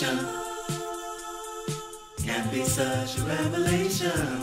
revelation. Can't be such a revelation.